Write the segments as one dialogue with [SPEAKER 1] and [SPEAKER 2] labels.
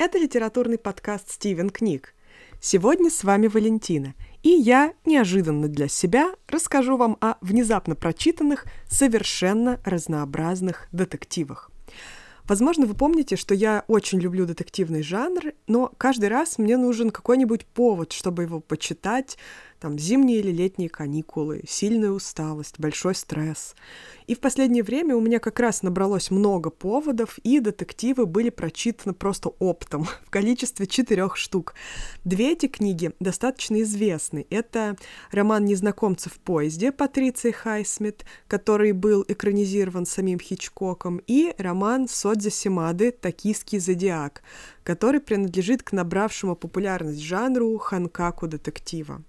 [SPEAKER 1] Это литературный подкаст «Стивен книг». Сегодня с вами Валентина, и я, неожиданно для себя, расскажу вам о внезапно прочитанных, совершенно разнообразных детективах. Возможно, вы помните, что я очень люблю детективный жанр, но каждый раз мне нужен какой-нибудь повод, чтобы его почитать, там зимние или летние каникулы, сильная усталость, большой стресс. И в последнее время у меня как раз набралось много поводов, и детективы были прочитаны просто оптом в количестве четырех штук. Две эти книги достаточно известны. Это роман «Незнакомцы в поезде» Патриции Хайсмит, который был экранизирован самим Хичкоком, и роман Содзи Симады «Токийский зодиак», который принадлежит к набравшему популярность жанру ханкаку детектива.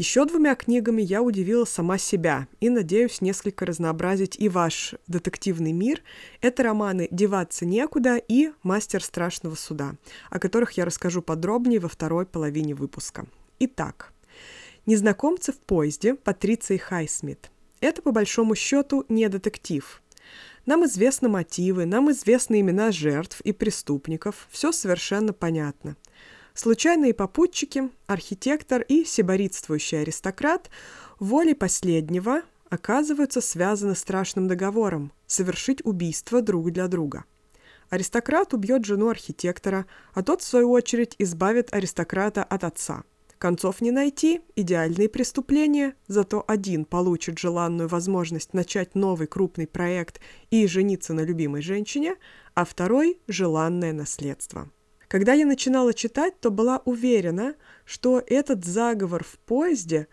[SPEAKER 1] Еще двумя книгами я удивила сама себя и надеюсь несколько разнообразить и ваш детективный мир. Это романы «Деваться некуда» и «Мастер страшного суда», о которых я расскажу подробнее во второй половине выпуска. Итак, «Незнакомцы в поезде» Патриции Хайсмит. Это, по большому счету, не детектив. Нам известны мотивы, нам известны имена жертв и преступников, все совершенно понятно – Случайные попутчики, архитектор и сиборитствующий аристократ волей последнего оказываются связаны страшным договором – совершить убийство друг для друга. Аристократ убьет жену архитектора, а тот, в свою очередь, избавит аристократа от отца. Концов не найти, идеальные преступления, зато один получит желанную возможность начать новый крупный проект и жениться на любимой женщине, а второй – желанное наследство. Когда я начинала читать, то была уверена, что этот заговор в поезде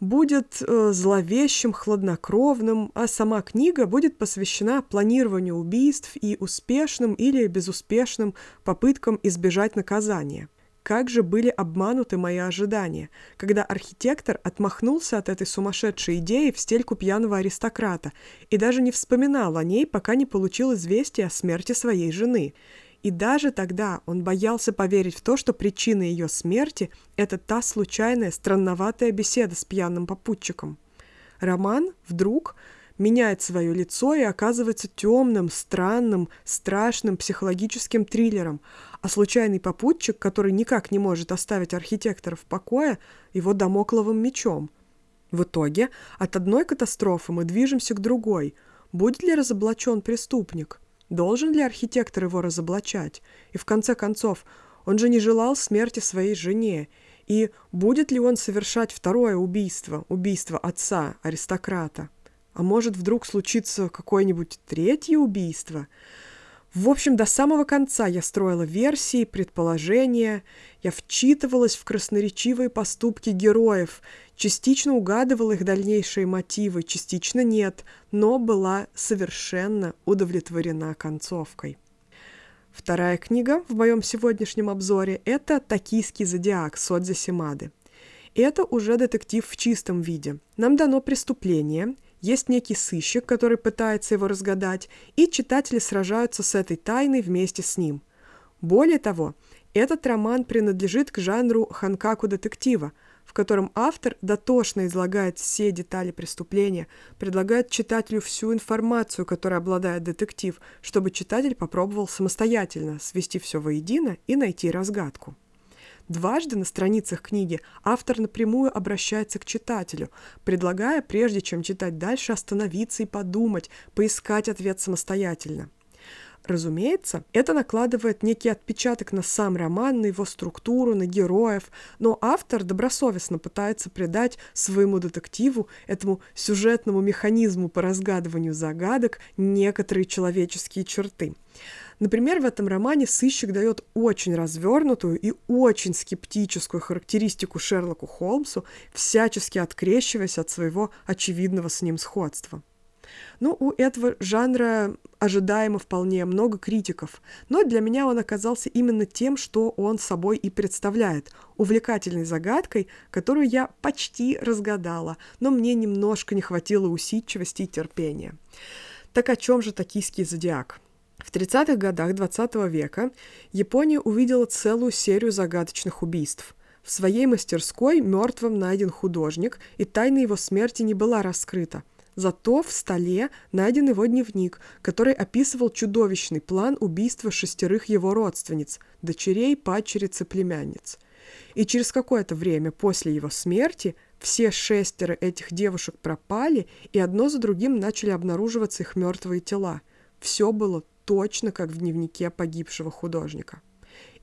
[SPEAKER 1] будет э, зловещим, хладнокровным, а сама книга будет посвящена планированию убийств и успешным или безуспешным попыткам избежать наказания. Как же были обмануты мои ожидания, когда архитектор отмахнулся от этой сумасшедшей идеи в стельку пьяного аристократа и даже не вспоминал о ней, пока не получил известие о смерти своей жены – и даже тогда он боялся поверить в то, что причина ее смерти – это та случайная, странноватая беседа с пьяным попутчиком. Роман вдруг меняет свое лицо и оказывается темным, странным, страшным психологическим триллером, а случайный попутчик, который никак не может оставить архитектора в покое, его домокловым мечом. В итоге от одной катастрофы мы движемся к другой. Будет ли разоблачен преступник? Должен ли архитектор его разоблачать? И в конце концов, он же не желал смерти своей жене. И будет ли он совершать второе убийство, убийство отца, аристократа? А может, вдруг случится какое-нибудь третье убийство? В общем, до самого конца я строила версии, предположения, я вчитывалась в красноречивые поступки героев, частично угадывала их дальнейшие мотивы, частично нет, но была совершенно удовлетворена концовкой. Вторая книга в моем сегодняшнем обзоре – это «Токийский зодиак» Содзи Симады. Это уже детектив в чистом виде. Нам дано преступление – есть некий сыщик, который пытается его разгадать, и читатели сражаются с этой тайной вместе с ним. Более того, этот роман принадлежит к жанру ханкаку-детектива, в котором автор дотошно излагает все детали преступления, предлагает читателю всю информацию, которой обладает детектив, чтобы читатель попробовал самостоятельно свести все воедино и найти разгадку. Дважды на страницах книги автор напрямую обращается к читателю, предлагая, прежде чем читать дальше, остановиться и подумать, поискать ответ самостоятельно. Разумеется, это накладывает некий отпечаток на сам роман, на его структуру, на героев, но автор добросовестно пытается придать своему детективу, этому сюжетному механизму по разгадыванию загадок, некоторые человеческие черты. Например, в этом романе сыщик дает очень развернутую и очень скептическую характеристику Шерлоку Холмсу, всячески открещиваясь от своего очевидного с ним сходства. Ну, у этого жанра ожидаемо вполне много критиков, но для меня он оказался именно тем, что он собой и представляет, увлекательной загадкой, которую я почти разгадала, но мне немножко не хватило усидчивости и терпения. Так о чем же токийский зодиак? В 30-х годах 20 века Япония увидела целую серию загадочных убийств. В своей мастерской мертвым найден художник, и тайна его смерти не была раскрыта. Зато в столе найден его дневник, который описывал чудовищный план убийства шестерых его родственниц, дочерей, падчериц и племянниц. И через какое-то время после его смерти все шестеро этих девушек пропали, и одно за другим начали обнаруживаться их мертвые тела. Все было точно как в дневнике погибшего художника.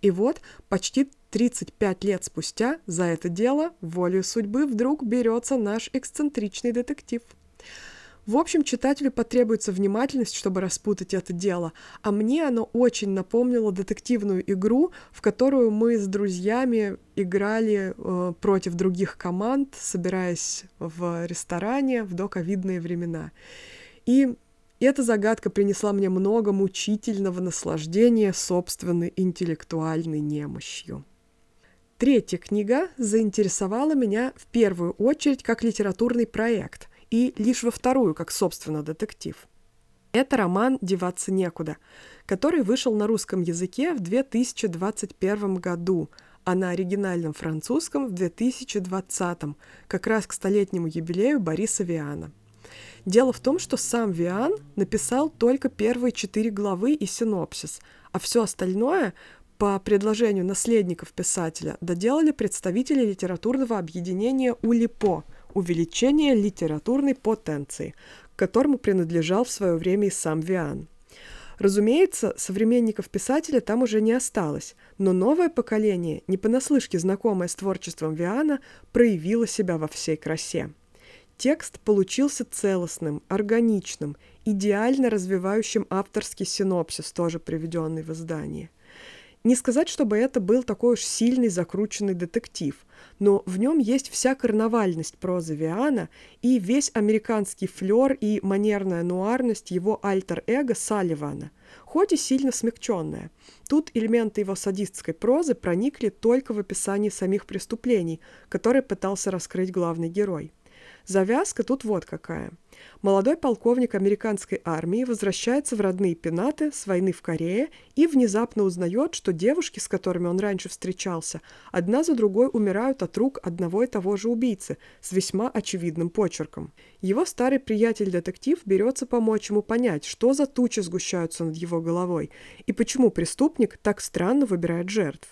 [SPEAKER 1] И вот почти 35 лет спустя за это дело волею судьбы вдруг берется наш эксцентричный детектив – в общем, читателю потребуется внимательность, чтобы распутать это дело, а мне оно очень напомнило детективную игру, в которую мы с друзьями играли э, против других команд, собираясь в ресторане в доковидные времена. И эта загадка принесла мне много мучительного наслаждения собственной интеллектуальной немощью. Третья книга заинтересовала меня в первую очередь как литературный проект – и лишь во вторую, как, собственно, детектив. Это роман «Деваться некуда», который вышел на русском языке в 2021 году, а на оригинальном французском в 2020, как раз к столетнему юбилею Бориса Виана. Дело в том, что сам Виан написал только первые четыре главы и синопсис, а все остальное по предложению наследников писателя доделали представители литературного объединения «Улипо», увеличение литературной потенции, к которому принадлежал в свое время и сам Виан. Разумеется, современников писателя там уже не осталось, но новое поколение, не понаслышке знакомое с творчеством Виана, проявило себя во всей красе. Текст получился целостным, органичным, идеально развивающим авторский синопсис, тоже приведенный в издании – не сказать, чтобы это был такой уж сильный закрученный детектив, но в нем есть вся карнавальность прозы Виана и весь американский флер и манерная нуарность его альтер-эго Салливана, хоть и сильно смягченная. Тут элементы его садистской прозы проникли только в описании самих преступлений, которые пытался раскрыть главный герой. Завязка тут вот какая – Молодой полковник американской армии возвращается в родные пенаты с войны в Корее и внезапно узнает, что девушки, с которыми он раньше встречался, одна за другой умирают от рук одного и того же убийцы с весьма очевидным почерком. Его старый приятель-детектив берется помочь ему понять, что за тучи сгущаются над его головой и почему преступник так странно выбирает жертв.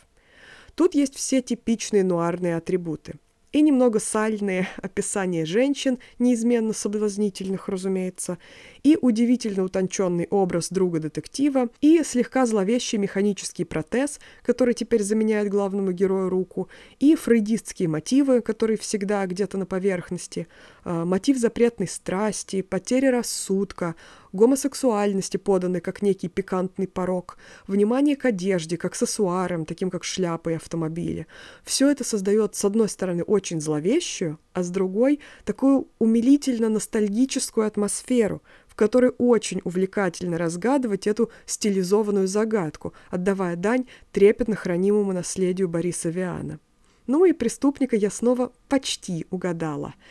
[SPEAKER 1] Тут есть все типичные нуарные атрибуты – и немного сальные описания женщин, неизменно соблазнительных, разумеется, и удивительно утонченный образ друга-детектива, и слегка зловещий механический протез, который теперь заменяет главному герою руку, и фрейдистские мотивы, которые всегда где-то на поверхности, а, мотив запретной страсти, потери рассудка, гомосексуальности, поданной как некий пикантный порог, внимание к одежде, к аксессуарам, таким как шляпы и автомобили. Все это создает, с одной стороны, очень зловещую, а с другой – такую умилительно-ностальгическую атмосферу, в которой очень увлекательно разгадывать эту стилизованную загадку, отдавая дань трепетно хранимому наследию Бориса Виана. Ну и преступника я снова почти угадала –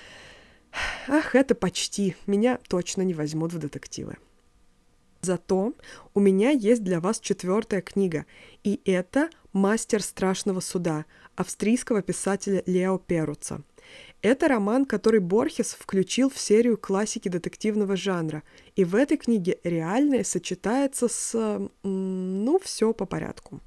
[SPEAKER 1] Ах, это почти. Меня точно не возьмут в детективы. Зато у меня есть для вас четвертая книга, и это «Мастер страшного суда» австрийского писателя Лео Перуца. Это роман, который Борхес включил в серию классики детективного жанра, и в этой книге реальное сочетается с... ну, все по порядку.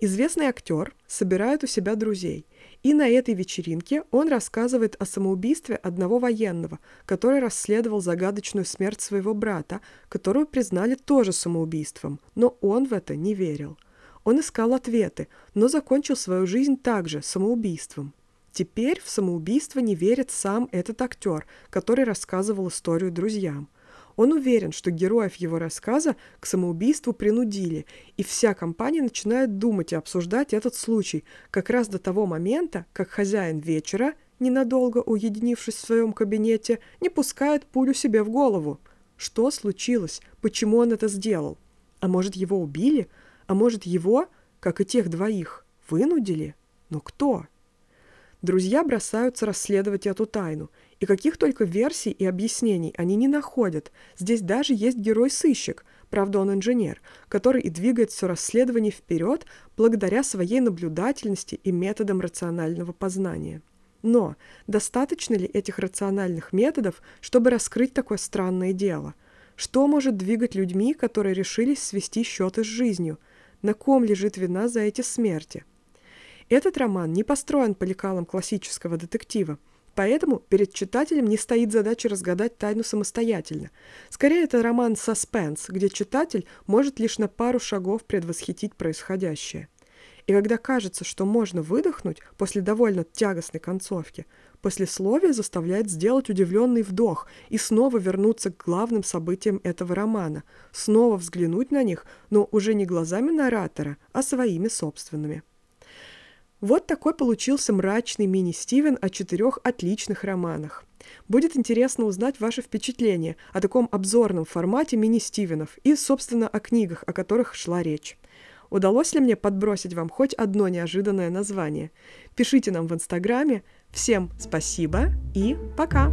[SPEAKER 1] Известный актер собирает у себя друзей, и на этой вечеринке он рассказывает о самоубийстве одного военного, который расследовал загадочную смерть своего брата, которую признали тоже самоубийством, но он в это не верил. Он искал ответы, но закончил свою жизнь также самоубийством. Теперь в самоубийство не верит сам этот актер, который рассказывал историю друзьям – он уверен, что героев его рассказа к самоубийству принудили, и вся компания начинает думать и обсуждать этот случай как раз до того момента, как хозяин вечера, ненадолго уединившись в своем кабинете, не пускает пулю себе в голову. Что случилось? Почему он это сделал? А может, его убили? А может, его, как и тех двоих, вынудили? Но кто? Друзья бросаются расследовать эту тайну – и каких только версий и объяснений они не находят. Здесь даже есть герой-сыщик, правда он инженер, который и двигает все расследование вперед благодаря своей наблюдательности и методам рационального познания. Но достаточно ли этих рациональных методов, чтобы раскрыть такое странное дело? Что может двигать людьми, которые решились свести счеты с жизнью? На ком лежит вина за эти смерти? Этот роман не построен по лекалам классического детектива, Поэтому перед читателем не стоит задача разгадать тайну самостоятельно. Скорее, это роман «Саспенс», где читатель может лишь на пару шагов предвосхитить происходящее. И когда кажется, что можно выдохнуть после довольно тягостной концовки, послесловие заставляет сделать удивленный вдох и снова вернуться к главным событиям этого романа, снова взглянуть на них, но уже не глазами наратора, а своими собственными. Вот такой получился мрачный мини-Стивен о четырех отличных романах. Будет интересно узнать ваши впечатления о таком обзорном формате мини-Стивенов и, собственно, о книгах, о которых шла речь. Удалось ли мне подбросить вам хоть одно неожиданное название? Пишите нам в Инстаграме. Всем спасибо и пока!